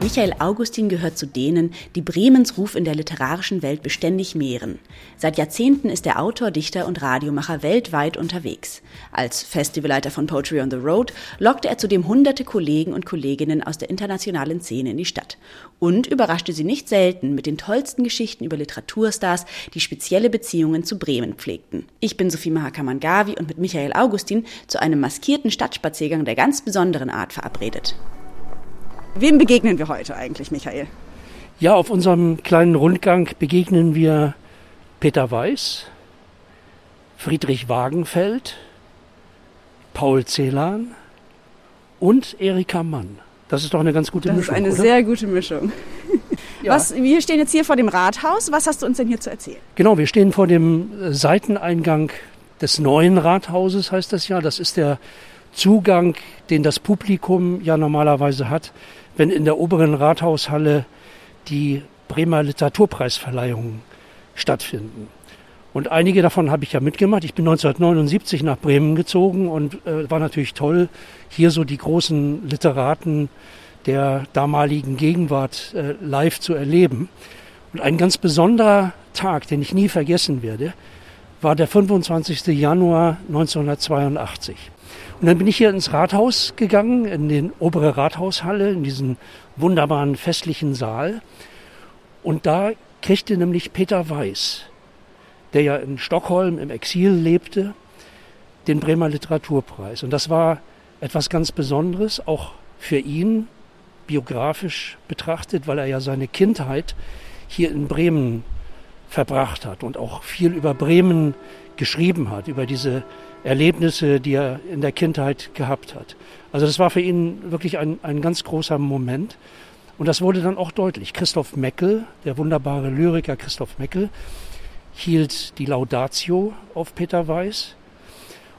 Michael Augustin gehört zu denen, die Bremens Ruf in der literarischen Welt beständig mehren. Seit Jahrzehnten ist der Autor, Dichter und Radiomacher weltweit unterwegs. Als Festivalleiter von Poetry on the Road lockte er zudem hunderte Kollegen und Kolleginnen aus der internationalen Szene in die Stadt und überraschte sie nicht selten mit den tollsten Geschichten über Literaturstars, die spezielle Beziehungen zu Bremen pflegten. Ich bin Sophie Mahakamangavi und mit Michael Augustin zu einem maskierten Stadtspaziergang der ganz besonderen Art verabredet. Wem begegnen wir heute eigentlich, Michael? Ja, auf unserem kleinen Rundgang begegnen wir Peter Weiß, Friedrich Wagenfeld, Paul Celan und Erika Mann. Das ist doch eine ganz gute das Mischung. Das ist eine oder? sehr gute Mischung. Ja. Was, wir stehen jetzt hier vor dem Rathaus. Was hast du uns denn hier zu erzählen? Genau, wir stehen vor dem Seiteneingang des neuen Rathauses, heißt das ja. Das ist der Zugang, den das Publikum ja normalerweise hat, wenn in der oberen Rathaushalle die Bremer Literaturpreisverleihungen stattfinden. Und einige davon habe ich ja mitgemacht. Ich bin 1979 nach Bremen gezogen und äh, war natürlich toll, hier so die großen Literaten der damaligen Gegenwart äh, live zu erleben. Und ein ganz besonderer Tag, den ich nie vergessen werde, war der 25. Januar 1982. Und dann bin ich hier ins Rathaus gegangen, in den obere Rathaushalle, in diesen wunderbaren festlichen Saal. Und da kriegte nämlich Peter Weiß, der ja in Stockholm im Exil lebte, den Bremer Literaturpreis. Und das war etwas ganz Besonderes, auch für ihn, biografisch betrachtet, weil er ja seine Kindheit hier in Bremen verbracht hat und auch viel über Bremen geschrieben hat, über diese Erlebnisse, die er in der Kindheit gehabt hat. Also das war für ihn wirklich ein, ein ganz großer Moment. Und das wurde dann auch deutlich. Christoph Meckel, der wunderbare Lyriker Christoph Meckel, hielt die Laudatio auf Peter Weiß.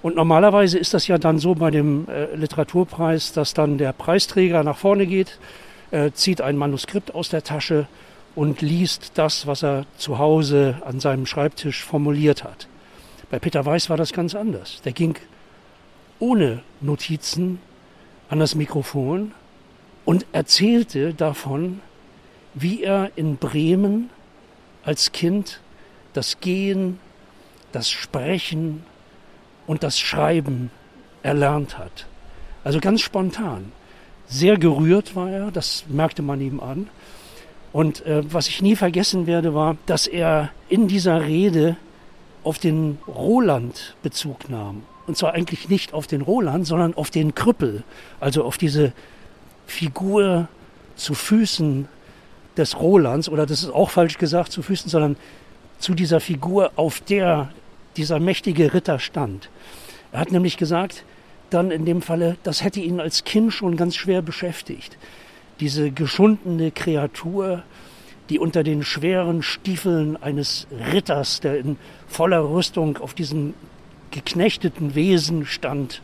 Und normalerweise ist das ja dann so bei dem äh, Literaturpreis, dass dann der Preisträger nach vorne geht, äh, zieht ein Manuskript aus der Tasche und liest das, was er zu Hause an seinem Schreibtisch formuliert hat. Bei Peter Weiß war das ganz anders. Der ging ohne Notizen an das Mikrofon und erzählte davon, wie er in Bremen als Kind das Gehen, das Sprechen und das Schreiben erlernt hat. Also ganz spontan. Sehr gerührt war er, das merkte man ihm an. Und äh, was ich nie vergessen werde, war, dass er in dieser Rede auf den Roland Bezug nahm. Und zwar eigentlich nicht auf den Roland, sondern auf den Krüppel, also auf diese Figur zu Füßen des Rolands, oder das ist auch falsch gesagt, zu Füßen, sondern zu dieser Figur, auf der dieser mächtige Ritter stand. Er hat nämlich gesagt, dann in dem Falle, das hätte ihn als Kind schon ganz schwer beschäftigt. Diese geschundene Kreatur, die unter den schweren Stiefeln eines Ritters, der in voller Rüstung auf diesen geknechteten Wesen stand,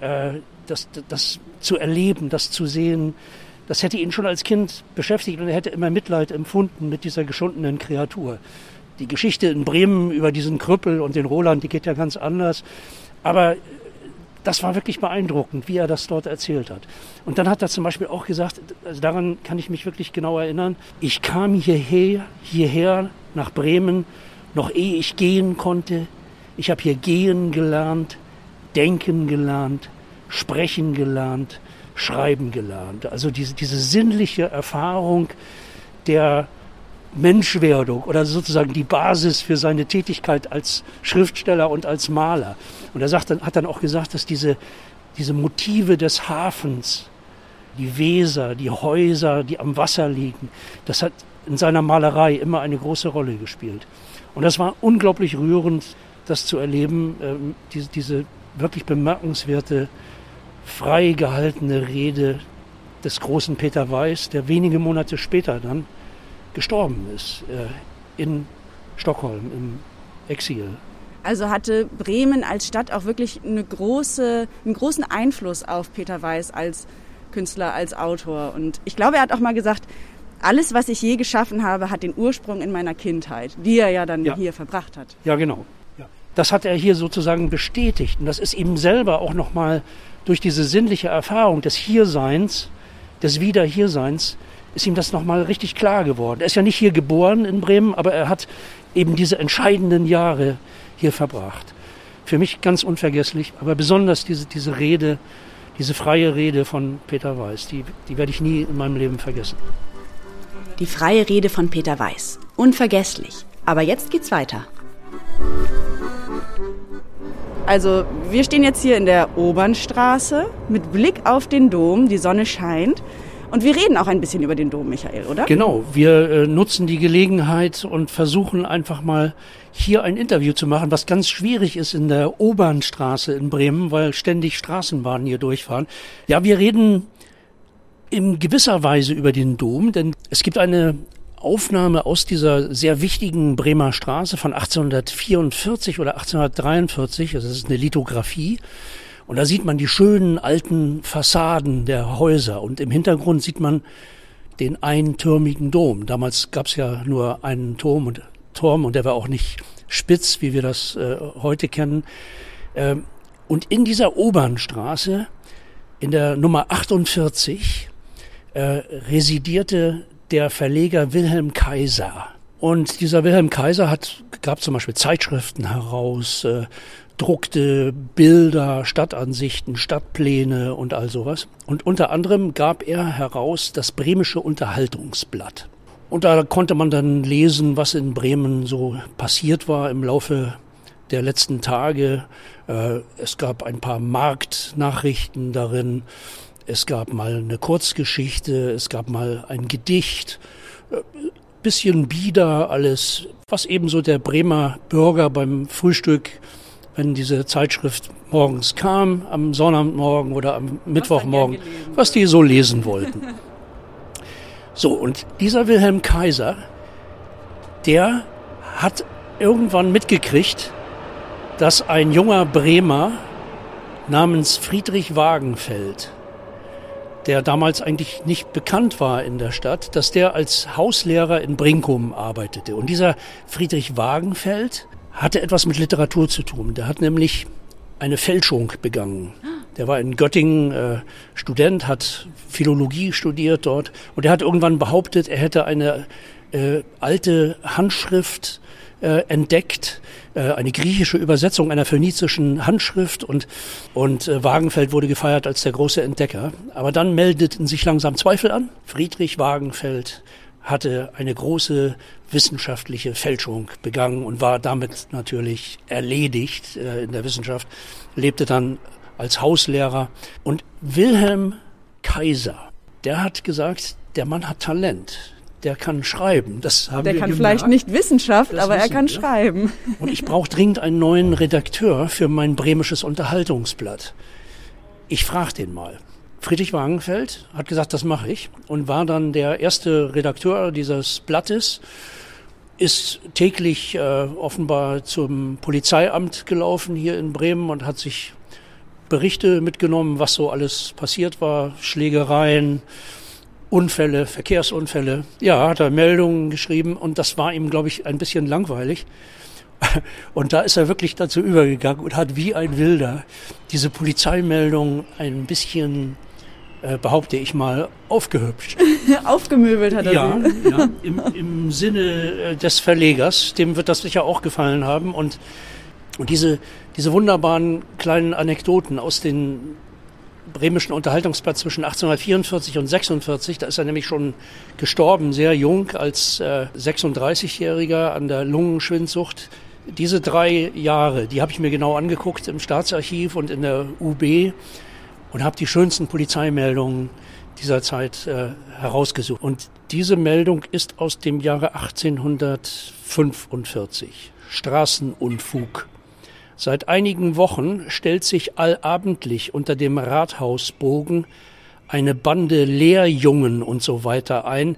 äh, das, das zu erleben, das zu sehen, das hätte ihn schon als Kind beschäftigt und er hätte immer Mitleid empfunden mit dieser geschundenen Kreatur. Die Geschichte in Bremen über diesen Krüppel und den Roland, die geht ja ganz anders. Aber das war wirklich beeindruckend, wie er das dort erzählt hat. Und dann hat er zum Beispiel auch gesagt, also daran kann ich mich wirklich genau erinnern, ich kam hierher, hierher nach Bremen, noch ehe ich gehen konnte. Ich habe hier gehen gelernt, denken gelernt, sprechen gelernt, schreiben gelernt. Also diese, diese sinnliche Erfahrung der Menschwerdung oder sozusagen die Basis für seine Tätigkeit als Schriftsteller und als Maler. Und er sagt dann, hat dann auch gesagt, dass diese, diese Motive des Hafens, die Weser, die Häuser, die am Wasser liegen, das hat in seiner Malerei immer eine große Rolle gespielt. Und das war unglaublich rührend, das zu erleben, ähm, diese, diese wirklich bemerkenswerte, frei gehaltene Rede des großen Peter Weiß, der wenige Monate später dann gestorben ist äh, in Stockholm im Exil. Also hatte Bremen als Stadt auch wirklich eine große, einen großen Einfluss auf Peter Weiß als Künstler, als Autor. Und ich glaube, er hat auch mal gesagt, alles, was ich je geschaffen habe, hat den Ursprung in meiner Kindheit, die er ja dann ja. hier verbracht hat. Ja, genau. Das hat er hier sozusagen bestätigt. Und das ist ihm selber auch nochmal durch diese sinnliche Erfahrung des Hierseins, des Wiederhierseins, ist ihm das nochmal richtig klar geworden. Er ist ja nicht hier geboren in Bremen, aber er hat eben diese entscheidenden Jahre hier verbracht. Für mich ganz unvergesslich, aber besonders diese, diese Rede, diese freie Rede von Peter Weiß, die, die werde ich nie in meinem Leben vergessen. Die freie Rede von Peter Weiß. Unvergesslich. Aber jetzt geht's weiter. Also, wir stehen jetzt hier in der Obernstraße mit Blick auf den Dom. Die Sonne scheint. Und wir reden auch ein bisschen über den Dom, Michael, oder? Genau, wir äh, nutzen die Gelegenheit und versuchen einfach mal hier ein Interview zu machen, was ganz schwierig ist in der Obernstraße in Bremen, weil ständig Straßenbahnen hier durchfahren. Ja, wir reden in gewisser Weise über den Dom, denn es gibt eine Aufnahme aus dieser sehr wichtigen Bremer Straße von 1844 oder 1843, also das ist eine Lithografie. Und da sieht man die schönen alten Fassaden der Häuser und im Hintergrund sieht man den eintürmigen Dom. Damals gab es ja nur einen Turm und Turm und der war auch nicht spitz, wie wir das äh, heute kennen. Ähm, und in dieser Obernstraße, in der Nummer 48, äh, residierte der Verleger Wilhelm Kaiser. Und dieser Wilhelm Kaiser hat, gab zum Beispiel Zeitschriften heraus, äh, druckte Bilder, Stadtansichten, Stadtpläne und all sowas. Und unter anderem gab er heraus das Bremische Unterhaltungsblatt. Und da konnte man dann lesen, was in Bremen so passiert war im Laufe der letzten Tage. Äh, es gab ein paar Marktnachrichten darin. Es gab mal eine Kurzgeschichte. Es gab mal ein Gedicht. Äh, bisschen bieder alles, was ebenso der Bremer Bürger beim Frühstück wenn diese Zeitschrift morgens kam, am Sonnabendmorgen oder am Mittwochmorgen, was die so lesen wollten. So, und dieser Wilhelm Kaiser, der hat irgendwann mitgekriegt, dass ein junger Bremer namens Friedrich Wagenfeld, der damals eigentlich nicht bekannt war in der Stadt, dass der als Hauslehrer in Brinkum arbeitete. Und dieser Friedrich Wagenfeld, hatte etwas mit Literatur zu tun. Der hat nämlich eine Fälschung begangen. Der war in Göttingen äh, Student, hat Philologie studiert dort und er hat irgendwann behauptet, er hätte eine äh, alte Handschrift äh, entdeckt, äh, eine griechische Übersetzung einer phönizischen Handschrift und, und äh, Wagenfeld wurde gefeiert als der große Entdecker. Aber dann meldeten sich langsam Zweifel an. Friedrich Wagenfeld hatte eine große wissenschaftliche Fälschung begangen und war damit natürlich erledigt äh, in der Wissenschaft, lebte dann als Hauslehrer. Und Wilhelm Kaiser, der hat gesagt, der Mann hat Talent. Der kann schreiben. Das haben der wir kann gemerkt. vielleicht nicht Wissenschaft, Das aber er wissen kann wir. schreiben. Und ich brauche dringend einen neuen Redakteur für mein bremisches Unterhaltungsblatt. Ich frage den mal. Friedrich Wagenfeld hat gesagt, das mache ich und war dann der erste Redakteur dieses Blattes, ist täglich äh, offenbar zum Polizeiamt gelaufen hier in Bremen und hat sich Berichte mitgenommen, was so alles passiert war, Schlägereien, Unfälle, Verkehrsunfälle. Ja, hat er Meldungen geschrieben und das war ihm, glaube ich, ein bisschen langweilig. Und da ist er wirklich dazu übergegangen und hat wie ein Wilder diese Polizeimeldung ein bisschen, äh, behaupte ich mal, aufgehübscht. Aufgemöbelt hat er Ja, sie. ja im, im Sinne äh, des Verlegers, dem wird das sicher auch gefallen haben. Und, und diese, diese wunderbaren kleinen Anekdoten aus den bremischen Unterhaltungsblatt zwischen 1844 und 46, da ist er nämlich schon gestorben, sehr jung, als äh, 36-Jähriger an der Lungenschwindsucht. Diese drei Jahre, die habe ich mir genau angeguckt im Staatsarchiv und in der UB und habe die schönsten Polizeimeldungen dieser Zeit äh, herausgesucht. Und diese Meldung ist aus dem Jahre 1845. Straßenunfug. Seit einigen Wochen stellt sich allabendlich unter dem Rathausbogen eine Bande Lehrjungen und so weiter ein,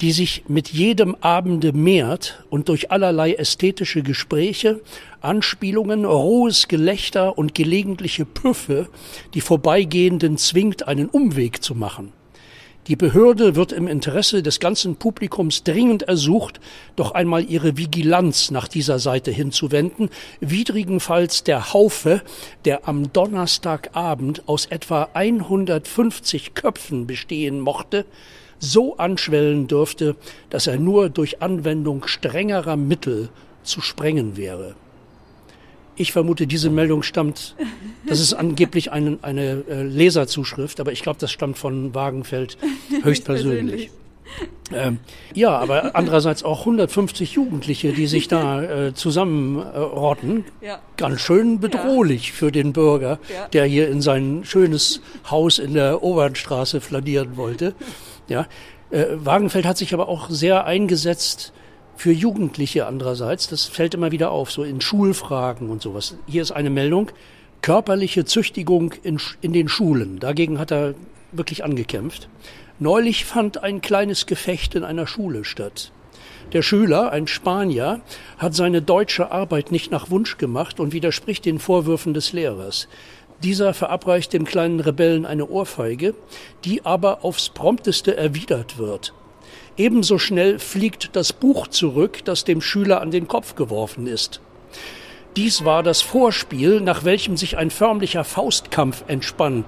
die sich mit jedem Abende mehrt und durch allerlei ästhetische Gespräche, Anspielungen, rohes Gelächter und gelegentliche Püffe die Vorbeigehenden zwingt, einen Umweg zu machen. Die Behörde wird im Interesse des ganzen Publikums dringend ersucht, doch einmal ihre Vigilanz nach dieser Seite hinzuwenden, widrigenfalls der Haufe, der am Donnerstagabend aus etwa 150 Köpfen bestehen mochte, so anschwellen dürfte, dass er nur durch Anwendung strengerer Mittel zu sprengen wäre. Ich vermute, diese Meldung stammt, das ist angeblich eine, eine äh, Leserzuschrift, aber ich glaube, das stammt von Wagenfeld höchstpersönlich. Ähm, ja, aber andererseits auch 150 Jugendliche, die sich da äh, zusammenrotten. Äh, ja. Ganz schön bedrohlich ja. für den Bürger, ja. der hier in sein schönes Haus in der Obernstraße flanieren wollte. Ja. Äh, Wagenfeld hat sich aber auch sehr eingesetzt für Jugendliche andererseits. Das fällt immer wieder auf, so in Schulfragen und sowas. Hier ist eine Meldung. Körperliche Züchtigung in, in den Schulen. Dagegen hat er wirklich angekämpft. Neulich fand ein kleines Gefecht in einer Schule statt. Der Schüler, ein Spanier, hat seine deutsche Arbeit nicht nach Wunsch gemacht und widerspricht den Vorwürfen des Lehrers. Dieser verabreicht dem kleinen Rebellen eine Ohrfeige, die aber aufs prompteste erwidert wird. Ebenso schnell fliegt das Buch zurück, das dem Schüler an den Kopf geworfen ist. Dies war das Vorspiel, nach welchem sich ein förmlicher Faustkampf entspann,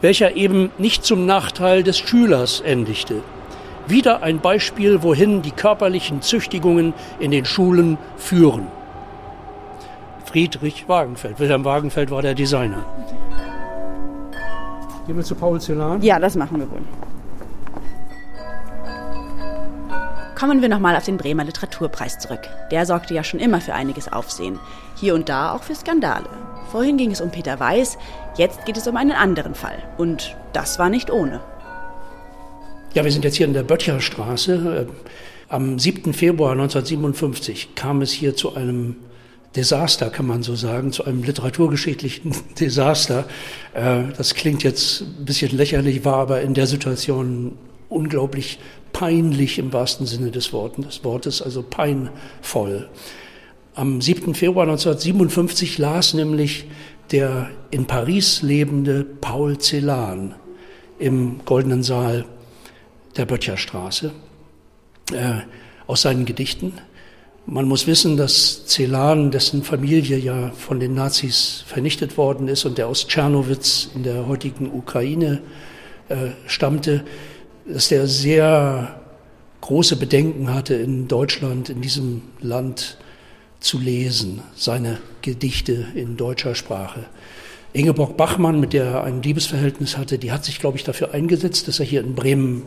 welcher eben nicht zum Nachteil des Schülers endigte. Wieder ein Beispiel, wohin die körperlichen Züchtigungen in den Schulen führen. Friedrich Wagenfeld. Wilhelm Wagenfeld war der Designer. Gehen wir zu Paul Celan? Ja, das machen wir wohl. Kommen wir nochmal auf den Bremer Literaturpreis zurück. Der sorgte ja schon immer für einiges Aufsehen. Hier und da auch für Skandale. Vorhin ging es um Peter Weiß, jetzt geht es um einen anderen Fall. Und das war nicht ohne. Ja, wir sind jetzt hier in der Böttcherstraße. Am 7. Februar 1957 kam es hier zu einem Desaster, kann man so sagen, zu einem literaturgeschichtlichen Desaster. Äh, das klingt jetzt ein bisschen lächerlich, war aber in der Situation unglaublich peinlich im wahrsten Sinne des Wortes, also peinvoll. Am 7. Februar 1957 las nämlich der in Paris lebende Paul Celan im Goldenen Saal der Böttcherstraße äh, aus seinen Gedichten. Man muss wissen, dass Celan, dessen Familie ja von den Nazis vernichtet worden ist und der aus Tschernowitz in der heutigen Ukraine äh, stammte, dass der sehr große Bedenken hatte, in Deutschland, in diesem Land zu lesen, seine Gedichte in deutscher Sprache. Ingeborg Bachmann, mit der er ein Liebesverhältnis hatte, die hat sich, glaube ich, dafür eingesetzt, dass er hier in Bremen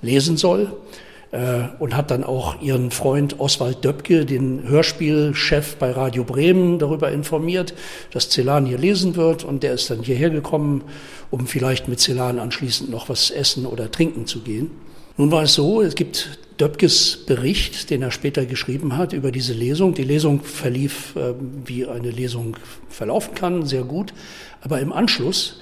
lesen soll und hat dann auch ihren Freund Oswald Döpke, den Hörspielchef bei Radio Bremen, darüber informiert, dass Celan hier lesen wird und der ist dann hierher gekommen, um vielleicht mit Celan anschließend noch was essen oder trinken zu gehen. Nun war es so, es gibt Döpkes Bericht, den er später geschrieben hat über diese Lesung. Die Lesung verlief, äh, wie eine Lesung verlaufen kann, sehr gut. Aber im Anschluss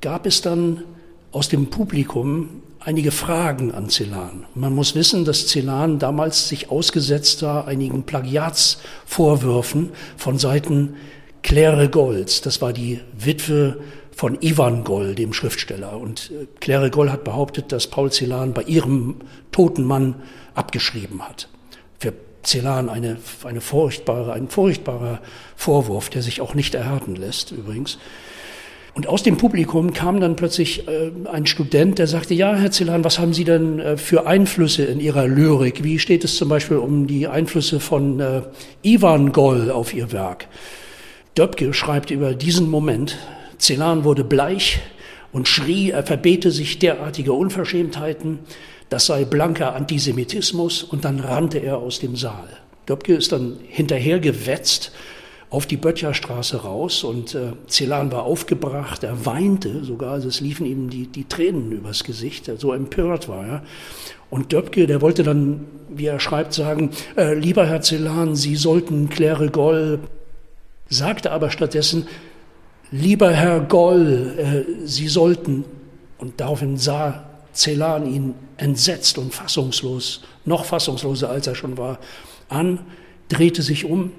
gab es dann aus dem Publikum einige Fragen an Celan. Man muss wissen, dass Celan damals sich ausgesetzt war einigen Plagiatsvorwürfen von Seiten Claire Golds. Das war die Witwe von Ivan Goll, dem Schriftsteller. Und äh, Claire Goll hat behauptet, dass Paul Celan bei ihrem toten Mann abgeschrieben hat. Für Celan eine, eine furchtbare, ein furchtbarer Vorwurf, der sich auch nicht erhärten lässt, übrigens. Und aus dem Publikum kam dann plötzlich äh, ein Student, der sagte, ja, Herr Celan, was haben Sie denn äh, für Einflüsse in Ihrer Lyrik? Wie steht es zum Beispiel um die Einflüsse von äh, Ivan Goll auf Ihr Werk? Döpke schreibt über diesen Moment, Celan wurde bleich und schrie, er verbete sich derartige Unverschämtheiten, das sei blanker Antisemitismus und dann rannte er aus dem Saal. Döpke ist dann hinterhergewetzt auf die Böttcherstraße raus und äh, Celan war aufgebracht, er weinte sogar, also es liefen ihm die, die Tränen übers Gesicht, so empört war er. Und Döpke, der wollte dann, wie er schreibt, sagen, äh, lieber Herr Celan, Sie sollten Claire Goll, sagte aber stattdessen, lieber Herr Goll, äh, Sie sollten, und daraufhin sah Celan ihn entsetzt und fassungslos, noch fassungsloser als er schon war, an, drehte sich um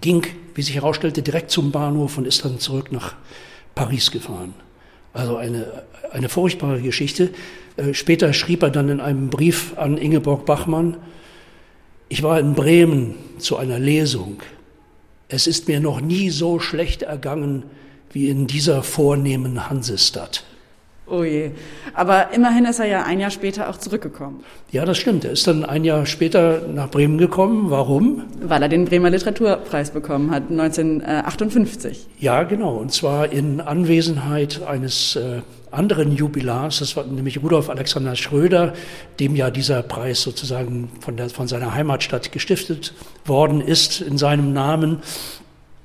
ging, wie sich herausstellte, direkt zum Bahnhof und ist dann zurück nach Paris gefahren. Also eine, eine furchtbare Geschichte. Äh, später schrieb er dann in einem Brief an Ingeborg Bachmann, ich war in Bremen zu einer Lesung. Es ist mir noch nie so schlecht ergangen wie in dieser vornehmen Hansestadt. Oh je. Aber immerhin ist er ja ein Jahr später auch zurückgekommen. Ja, das stimmt. Er ist dann ein Jahr später nach Bremen gekommen. Warum? Weil er den Bremer Literaturpreis bekommen hat, 1958. Ja, genau. Und zwar in Anwesenheit eines äh, anderen Jubilars, das war nämlich Rudolf Alexander Schröder, dem ja dieser Preis sozusagen von, der, von seiner Heimatstadt gestiftet worden ist in seinem Namen.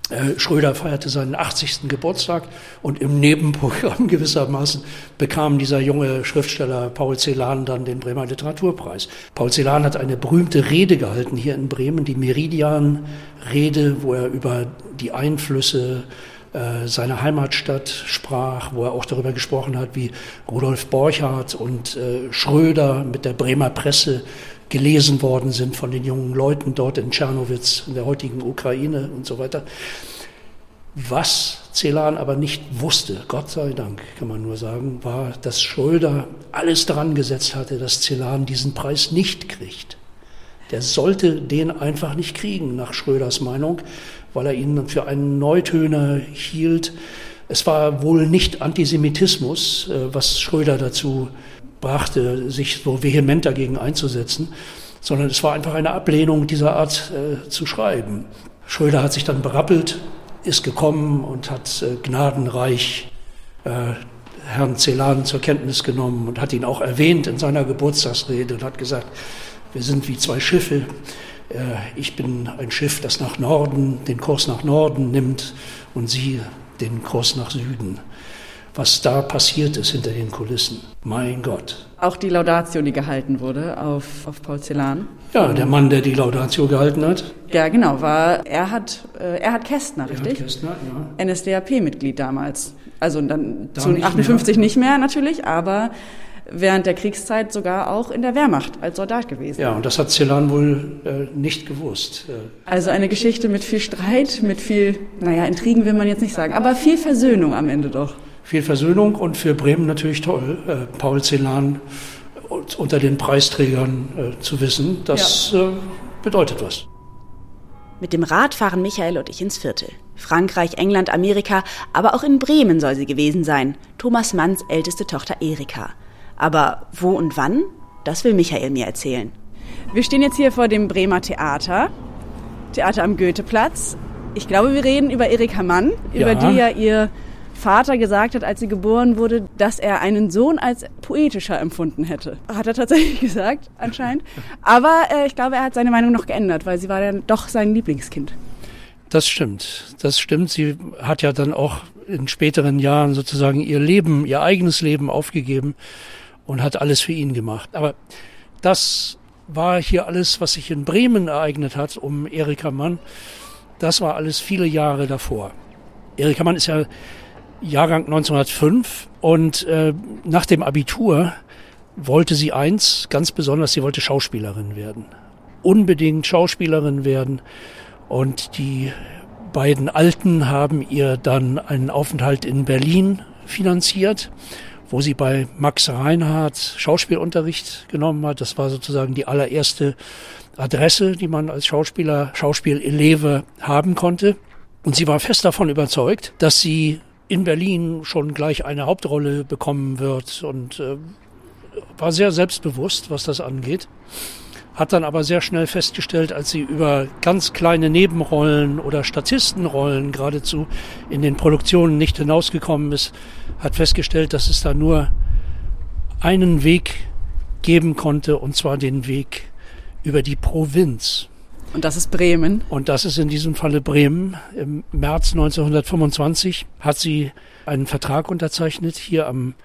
Äh, Schröder feierte seinen 80. Geburtstag und im Nebenprogramm gewissermaßen bekam dieser junge Schriftsteller Paul Celan dann den Bremer Literaturpreis. Paul Celan hat eine berühmte Rede gehalten hier in Bremen, die Meridian-Rede, wo er über die Einflüsse äh, seiner Heimatstadt sprach, wo er auch darüber gesprochen hat, wie Rudolf Borchardt und äh, Schröder mit der Bremer Presse gelesen worden sind von den jungen Leuten dort in Tschernowitz, in der heutigen Ukraine und so weiter. Was Celan aber nicht wusste, Gott sei Dank kann man nur sagen, war, dass Schröder alles dran gesetzt hatte, dass Celan diesen Preis nicht kriegt. Der sollte den einfach nicht kriegen, nach Schröders Meinung, weil er ihn für einen Neutöner hielt. Es war wohl nicht Antisemitismus, äh, was Schröder dazu brachte, sich so vehement dagegen einzusetzen, sondern es war einfach eine Ablehnung dieser Art äh, zu schreiben. Schröder hat sich dann berappelt, ist gekommen und hat äh, gnadenreich äh, Herrn Celan zur Kenntnis genommen und hat ihn auch erwähnt in seiner Geburtstagsrede und hat gesagt, wir sind wie zwei Schiffe. Äh, ich bin ein Schiff, das nach Norden, den Kurs nach Norden nimmt und Sie den Kurs nach Süden was da passiert ist hinter den Kulissen. Mein Gott. Auch die Laudatio, die gehalten wurde auf, auf Paul Celan. Ja, der Mann, der die Laudatio gehalten hat. Ja, genau, war Erhard, äh, Erhard Kästner, richtig? Erhard Kästner, ja. NSDAP-Mitglied damals. Also dann da zu nicht 58 mehr. nicht mehr natürlich, aber während der Kriegszeit sogar auch in der Wehrmacht als Soldat gewesen. Ja, und das hat Celan wohl äh, nicht gewusst. Äh. Also eine Geschichte mit viel Streit, mit viel, naja, Intrigen will man jetzt nicht sagen, aber viel Versöhnung am Ende doch viel Versöhnung und für Bremen natürlich toll, äh, Paul Celan unter den Preisträgern äh, zu wissen. Das ja. äh, bedeutet was. Mit dem Rad fahren Michael und ich ins Viertel. Frankreich, England, Amerika, aber auch in Bremen soll sie gewesen sein. Thomas Manns älteste Tochter Erika. Aber wo und wann? Das will Michael mir erzählen. Wir stehen jetzt hier vor dem Bremer Theater. Theater am Goetheplatz. Ich glaube, wir reden über Erika Mann, ja. über die ja ihr Vater gesagt hat, als sie geboren wurde, dass er einen Sohn als poetischer empfunden hätte. Hat er tatsächlich gesagt, anscheinend. Aber äh, ich glaube, er hat seine Meinung noch geändert, weil sie war dann doch sein Lieblingskind. Das stimmt, das stimmt. Sie hat ja dann auch in späteren Jahren sozusagen ihr Leben, ihr eigenes Leben aufgegeben und hat alles für ihn gemacht. Aber das war hier alles, was sich in Bremen ereignet hat, um Erika Mann. Das war alles viele Jahre davor. Erika Mann ist ja Jahrgang 1905 und äh, nach dem Abitur wollte sie eins ganz besonders, sie wollte Schauspielerin werden. Unbedingt Schauspielerin werden. Und die beiden Alten haben ihr dann einen Aufenthalt in Berlin finanziert, wo sie bei Max Reinhardt Schauspielunterricht genommen hat. Das war sozusagen die allererste Adresse, die man als Schauspieler, Schauspieleleve haben konnte. Und sie war fest davon überzeugt, dass sie in Berlin schon gleich eine Hauptrolle bekommen wird und äh, war sehr selbstbewusst, was das angeht. Hat dann aber sehr schnell festgestellt, als sie über ganz kleine Nebenrollen oder Statistenrollen geradezu in den Produktionen nicht hinausgekommen ist, hat festgestellt, dass es da nur einen Weg geben konnte, und zwar den Weg über die Provinz. Und das ist Bremen. Und das ist in diesem Falle Bremen. Im März 1925 hat sie einen Vertrag unterzeichnet hier am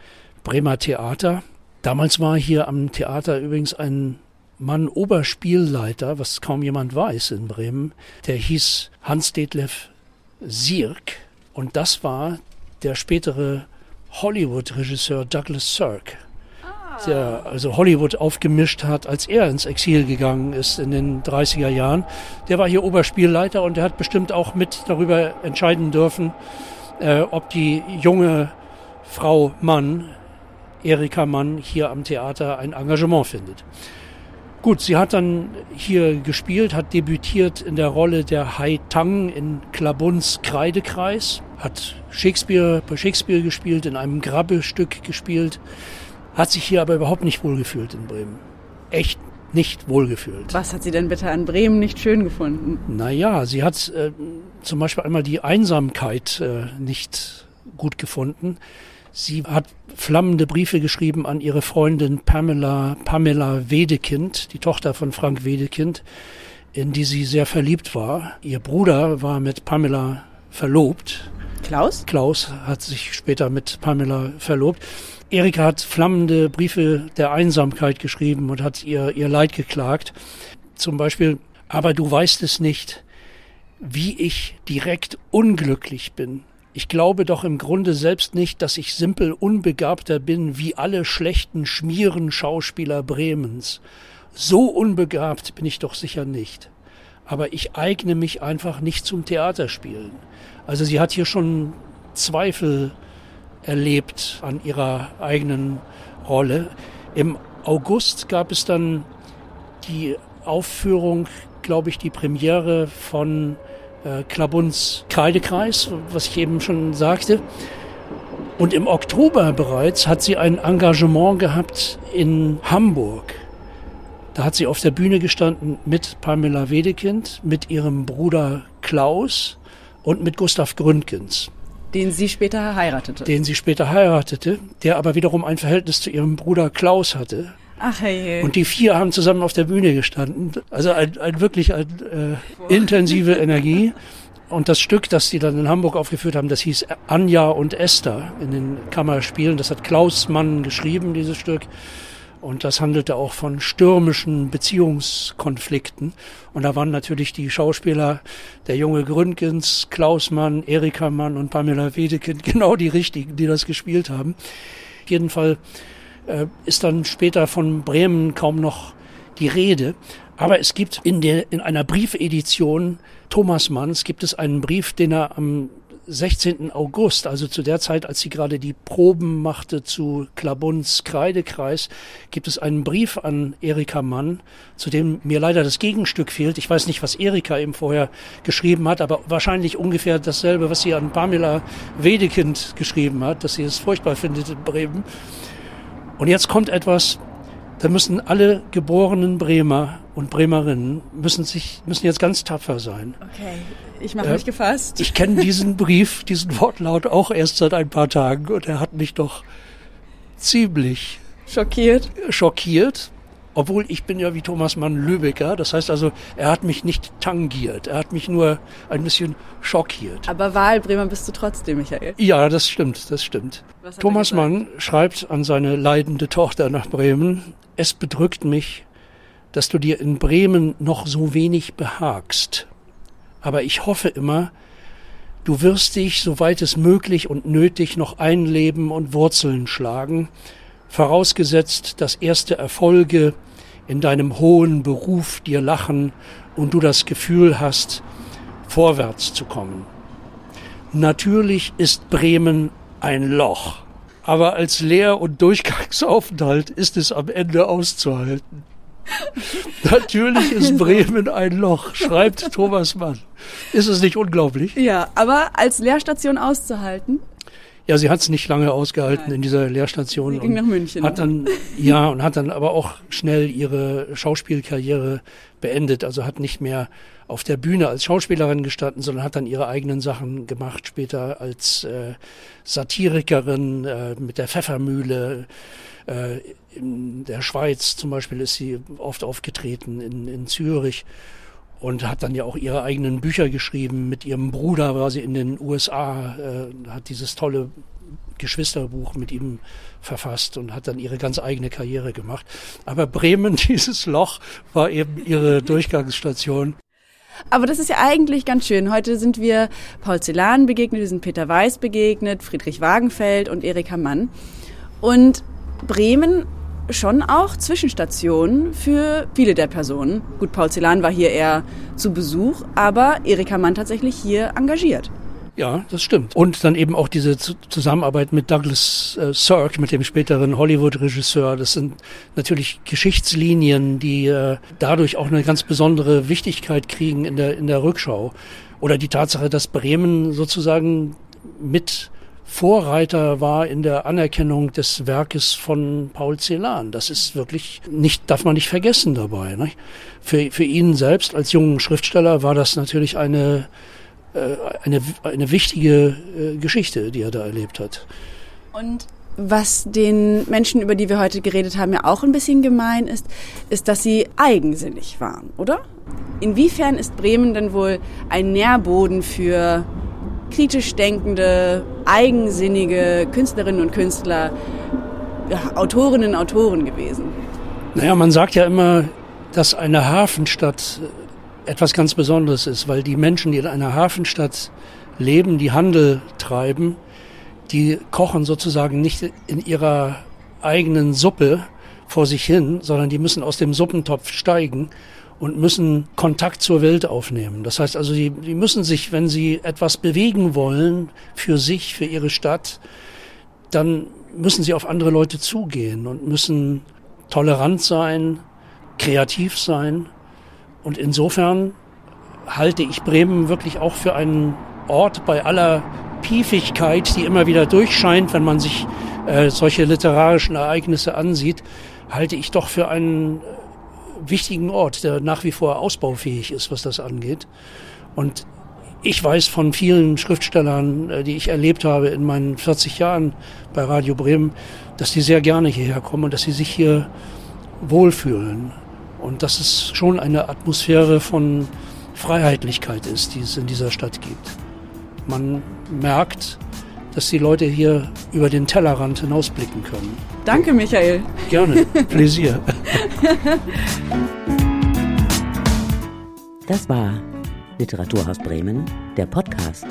Bremer Theater. Damals war hier am Theater übrigens ein Mann Oberspielleiter, was kaum jemand weiß in Bremen. Der hieß Hans-Detlef Sirk. Und das war der spätere Hollywood-Regisseur Douglas Sirk der also Hollywood aufgemischt hat, als er ins Exil gegangen ist in den 30er Jahren. Der war hier Oberspielleiter und der hat bestimmt auch mit darüber entscheiden dürfen, äh, ob die junge Frau Mann, Erika Mann, hier am Theater ein Engagement findet. Gut, sie hat dann hier gespielt, hat debütiert in der Rolle der Hai Tang in Klabuns Kreidekreis, hat Shakespeare bei Shakespeare gespielt, in einem Grabbestück gespielt, hat sich hier aber überhaupt nicht wohlgefühlt in Bremen. Echt nicht wohlgefühlt. Was hat sie denn bitte an Bremen nicht schön gefunden? Naja, sie hat äh, zum Beispiel einmal die Einsamkeit äh, nicht gut gefunden. Sie hat flammende Briefe geschrieben an ihre Freundin Pamela, Pamela Wedekind, die Tochter von Frank Wedekind, in die sie sehr verliebt war. Ihr Bruder war mit Pamela verlobt. Klaus? Klaus hat sich später mit Pamela verlobt. Erika hat flammende Briefe der Einsamkeit geschrieben und hat ihr, ihr Leid geklagt. Zum Beispiel, aber du weißt es nicht, wie ich direkt unglücklich bin. Ich glaube doch im Grunde selbst nicht, dass ich simpel unbegabter bin wie alle schlechten Schmieren-Schauspieler Bremens. So unbegabt bin ich doch sicher nicht. Aber ich eigne mich einfach nicht zum Theaterspielen. Also sie hat hier schon Zweifel erlebt an ihrer eigenen Rolle. Im August gab es dann die Aufführung, glaube ich, die Premiere von äh, Klabuns Kreidekreis, was ich eben schon sagte. Und im Oktober bereits hat sie ein Engagement gehabt in Hamburg. Da hat sie auf der Bühne gestanden mit Pamela Wedekind, mit ihrem Bruder Klaus und mit Gustav Gründgens. Den sie später heiratete. Den sie später heiratete, der aber wiederum ein Verhältnis zu ihrem Bruder Klaus hatte. Ach hey. Und die vier haben zusammen auf der Bühne gestanden. Also ein, ein wirklich ein, äh, intensive Energie. Und das Stück, das die dann in Hamburg aufgeführt haben, das hieß Anja und Esther in den Kammerspielen. Das hat Klaus Mann geschrieben, dieses Stück. Und das handelte auch von stürmischen Beziehungskonflikten. Und da waren natürlich die Schauspieler, der junge Gründgens, Klaus Mann, Erika Mann und Pamela Wedekind, genau die richtigen, die das gespielt haben. Auf jeden Fall äh, ist dann später von Bremen kaum noch die Rede. Aber es gibt in, der, in einer Briefedition Thomas Manns gibt es einen Brief, den er am 16. August, also zu der Zeit, als sie gerade die Proben machte zu Klabuns Kreidekreis, gibt es einen Brief an Erika Mann, zu dem mir leider das Gegenstück fehlt. Ich weiß nicht, was Erika eben vorher geschrieben hat, aber wahrscheinlich ungefähr dasselbe, was sie an Pamela Wedekind geschrieben hat, dass sie es furchtbar findet in Bremen. Und jetzt kommt etwas, da müssen alle geborenen Bremer und Bremerinnen müssen sich müssen jetzt ganz tapfer sein. Okay, ich mache äh, mich gefasst. Ich kenne diesen Brief, diesen Wortlaut auch erst seit ein paar Tagen und er hat mich doch ziemlich schockiert. Schockiert obwohl ich bin ja wie Thomas Mann Lübecker. Das heißt also, er hat mich nicht tangiert. Er hat mich nur ein bisschen schockiert. Aber Wahlbremer bist du trotzdem, Michael. Ja, das stimmt, das stimmt. Thomas Mann schreibt an seine leidende Tochter nach Bremen, es bedrückt mich, dass du dir in Bremen noch so wenig behagst. Aber ich hoffe immer, du wirst dich, soweit es möglich und nötig, noch einleben und Wurzeln schlagen, vorausgesetzt, dass erste Erfolge in deinem hohen Beruf dir lachen und du das Gefühl hast, vorwärts zu kommen. Natürlich ist Bremen ein Loch, aber als Lehr- und Durchgangsaufenthalt ist es am Ende auszuhalten. Natürlich ist. Bremen ein Loch, schreibt Thomas Mann. Ist es nicht unglaublich? Ja, aber als Lehrstation auszuhalten, ja, sie hat es nicht lange ausgehalten Nein. in dieser Lehrstation. Sie ging nach München. Hat dann, ja, und hat dann aber auch schnell ihre Schauspielkarriere beendet. Also hat nicht mehr auf der Bühne als Schauspielerin gestanden, sondern hat dann ihre eigenen Sachen gemacht. Später als äh, Satirikerin äh, mit der Pfeffermühle. Äh, in der Schweiz zum Beispiel ist sie oft aufgetreten, in, in Zürich und hat dann ja auch ihre eigenen Bücher geschrieben. Mit ihrem Bruder war sie in den USA, äh, hat dieses tolle Geschwisterbuch mit ihm verfasst und hat dann ihre ganz eigene Karriere gemacht. Aber Bremen, dieses Loch, war eben ihre Durchgangsstation. Aber das ist ja eigentlich ganz schön. Heute sind wir Paul Celan begegnet, wir sind Peter Weiß begegnet, Friedrich Wagenfeld und Erika Mann. Und Bremen schon auch Zwischenstationen für viele der Personen. Gut, Paul Celan war hier eher zu Besuch, aber Erika Mann tatsächlich hier engagiert. Ja, das stimmt. Und dann eben auch diese Zusammenarbeit mit Douglas äh, Sirk, mit dem späteren Hollywood-Regisseur. Das sind natürlich Geschichtslinien, die äh, dadurch auch eine ganz besondere Wichtigkeit kriegen in der, in der Rückschau. Oder die Tatsache, dass Bremen sozusagen mit Vorreiter war in der Anerkennung des Werkes von Paul Celan. Das ist wirklich nicht, darf man nicht vergessen dabei. Nicht? Für, für ihn selbst als jungen Schriftsteller war das natürlich eine, äh, eine, eine wichtige äh, Geschichte, die er da erlebt hat. Und was den Menschen, über die wir heute geredet haben, ja auch ein bisschen gemein ist, ist, dass sie eigensinnig waren, oder? Inwiefern ist Bremen denn wohl ein Nährboden für kritisch denkende, eigensinnige Künstlerinnen und Künstler, ja, Autorinnen und Autoren gewesen? Naja, man sagt ja immer, dass eine Hafenstadt etwas ganz Besonderes ist, weil die Menschen, die in einer Hafenstadt leben, die Handel treiben, die kochen sozusagen nicht in ihrer eigenen Suppe vor sich hin, sondern die müssen aus dem Suppentopf steigen und müssen Kontakt zur Welt aufnehmen. Das heißt also, die, die müssen sich, wenn sie etwas bewegen wollen für sich, für ihre Stadt, dann müssen sie auf andere Leute zugehen und müssen tolerant sein, kreativ sein. Und insofern halte ich Bremen wirklich auch für einen Ort bei aller Piefigkeit, die immer wieder durchscheint, wenn man sich äh, solche literarischen Ereignisse ansieht, halte ich doch für einen wichtigen Ort, der nach wie vor ausbaufähig ist, was das angeht. Und ich weiß von vielen Schriftstellern, äh, die ich erlebt habe in meinen 40 Jahren bei Radio Bremen, dass die sehr gerne hierher kommen und dass sie sich hier wohlfühlen. Und dass es schon eine Atmosphäre von Freiheitlichkeit ist, die es in dieser Stadt gibt. Man merkt, dass die Leute hier über den Tellerrand hinausblicken können. Danke, Michael. Gerne, Pläsier. Das war Literaturhaus Bremen, der Podcast.